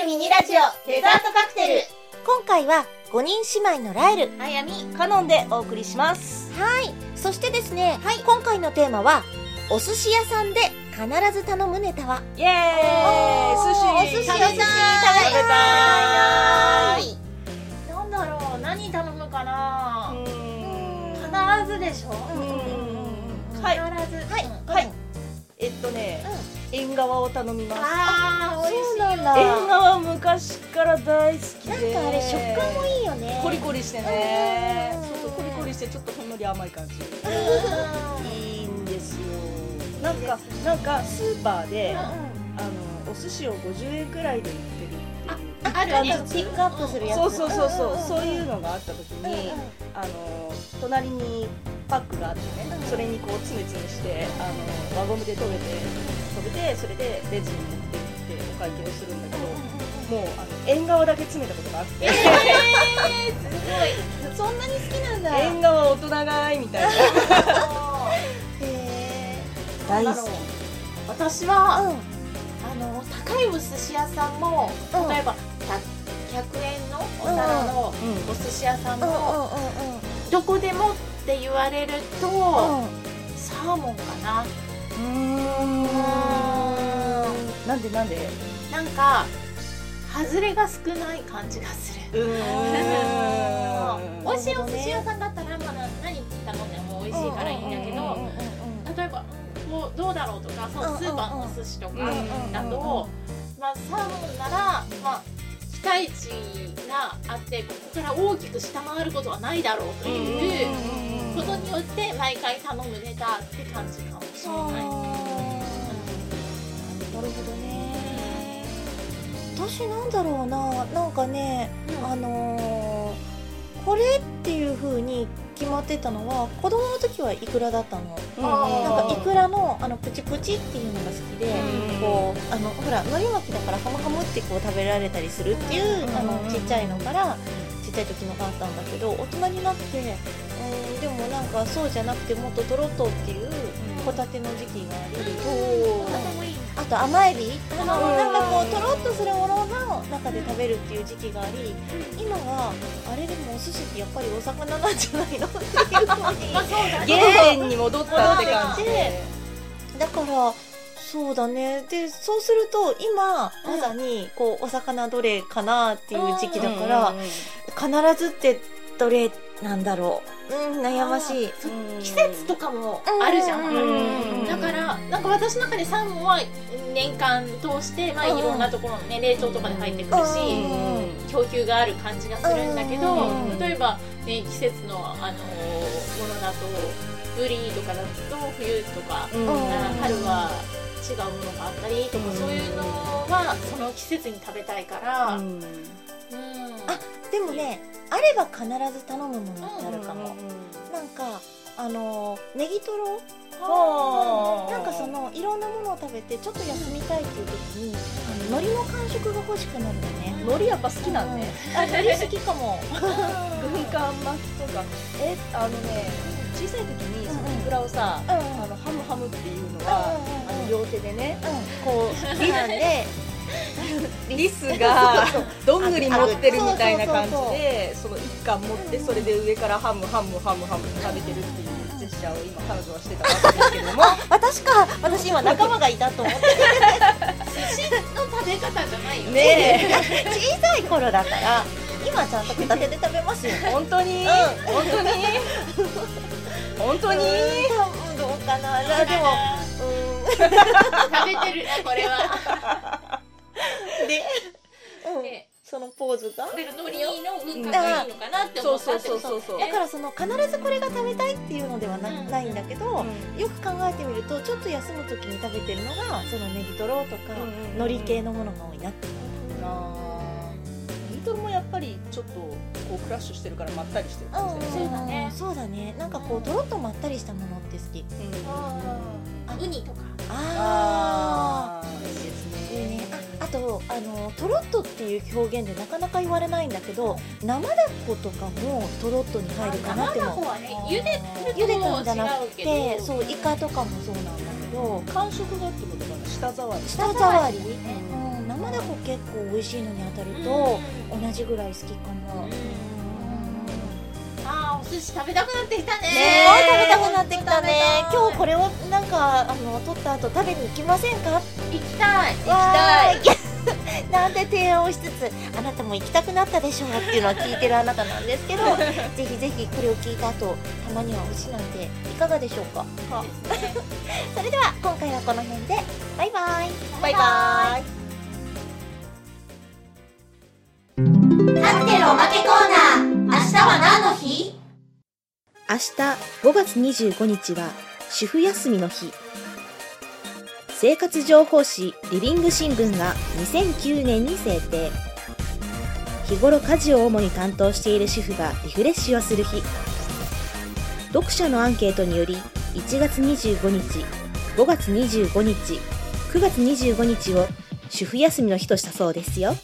るミニラジオデザートカクテル。今回は5人姉妹のラエル。あやみカノンでお送りします。はい。そしてですね、今回のテーマはお寿司屋さんで必ず頼むネタは？イエーイ。寿司お寿司。食べたい食べたい。食なんだろう。何頼むかな。必ずでしょ？うん。うんうん必ず。はい。うん。はいえっとね縁側を頼みます。あー美味しいそうなんだ縁側昔から大好きで。なんかあれ食感もいいよね。コリコリしてね。うん。そうそうコリコリしてちょっとほんのり甘い感じ。うん。いいんですよ。なんかなんかスーパーでうんあのお寿司を50円くらいで売ってるあるねあとピックアップするやつ。そうそうそうそう、んんんそういうのがあった時に、あの隣にパックがあってね、うん。それにこうつめつめしてあの輪ゴムで留めて留めてそれでレジに持って行ってお会計をするんだけど、もうあの縁側だけ詰めたことがあって、そんなに好きなんだ。縁側大人買いみたいな。へ大好なんだろう。私は、ーうん。あの高いお寿司屋さんもうん。例えば 100, 100円のお皿のうんお寿司屋さんもどこでもって言われるとうんうんサーモンかな。うーん。なんでなんで？なんか外れが少ない感じがする。うーん 美味しいお寿司屋さんだったら、まあ、何頼んでも美味しいからいいんだけどうん例えばこうどうだろうとかそのスーパーのお寿司とかだうんと、まあ、サーモンなら、まあ、期待値があってここから大きく下回ることはないだろうということによって毎回頼むネタって感じかもしれない。なるほどね。私なんだろうな。なんかねあのーこれっていう風に決まってたのは子供の時はいくらだったの？あーなんかいくらのあのプチプチっていうのが好きでうん。こうあのほら海苔巻きだからハムハムってこう食べられたりするっていううん。あのちっちゃいのからちっちゃい時のがあったんだけど大人になってうんでもなんかそうじゃなくてもっととろっとっていうホタテの時期がありあと甘エビあのうんなんかこうとろっとするものの中で食べるっていう時期があり今はあれでもお寿司ってやっぱりお魚なんじゃないのっていうふうに 原点に戻ったって感じでだからそうだね。でそうすると今まさにこうお魚どれかなっていう時期だから必ずってどれなんだろううん悩ましい。季節とかもあるじゃん。うん。だからなんか私の中でサーモンは年間通して、まあ、うん。いろんなところの、ね、冷凍とかで入ってくるし、うん。供給がある感じがするんだけど、うん。例えば、ね、季節の、あのーものだとブリとかだと冬とか、うん。春は違うものがあったりとか、うん。そういうのはその季節に食べたいから、うん。うん。あでもねあれば必ず頼むものってあるかも、なんかあのネギトロ？はあなんかそのいろんなものを食べてちょっと休みたいっていう時に海苔の感触が欲しくなるのね、海苔やっぱ好きなんねあ海苔好きかも。軍艦巻きとか。えあのね小さい時にそのイクラをさあのハムハムっていうのはあの両手でねうん。こう なんでリスが どんぐり持ってるみたいな感じでその一貫持ってそれで上からハムハムハムハム食べてるっていうジェスチャーを今彼女はしてたわけですけれども。私か私今仲間がいたと思って。寿司の食べ方じゃないよね小さい頃だから今ちゃんと片手で食べますよえ本当に？うん本当に？本当に？うんどうかな。でもうん。食べてるなこれは。で、うん。でそのポーズが。だから海苔の文化がいいのかなって思ったってそうそうそうそうだからその必ずこれが食べたいっていうのではな,、うん。ないんだけど、よく考えてみるとちょっと休む時に食べてるのがそのネギトロとか、うん海苔系のものが多いなってあー。ビートルもやっぱりちょっとこうクラッシュしてるからまったりしてる感じだよね。そうだね。そうだね。なんかこうとろっとまったりしたものって好き。あウニとか。ああとあのとろっとっていう表現でなかなか言われないんだけど生だことかもとろっとに入るかなって思う生はね茹で茹でたんじゃなくてどそうイカとかもそうなんだけど感触がってことかな舌触り舌触り、うん、生生だこ結構美味しいのに当たると同じぐらい好きかも、あーお寿司食べたくなってきたね。食べたくなってきたね。今日これをなんかあの取った後食べに行きませんか行きたい。行きたい。なんて提案をしつつあなたも行きたくなったでしょうっていうのは聞いてるあなたなんですけど ぜひぜひこれを聞いた後たまにはお寿司なんていかがでしょうか？それでは今回はこの辺でバイバイ。バイバイ。カクテルおまけコーナー。明日は何の日？明日5月25日は主婦休みの日生活情報誌リビング新聞が2009年に制定日頃家事を主に担当している主婦がリフレッシュをする日。読者のアンケートにより1月25日5月25日9月25日を主婦休みの日としたそうですよ。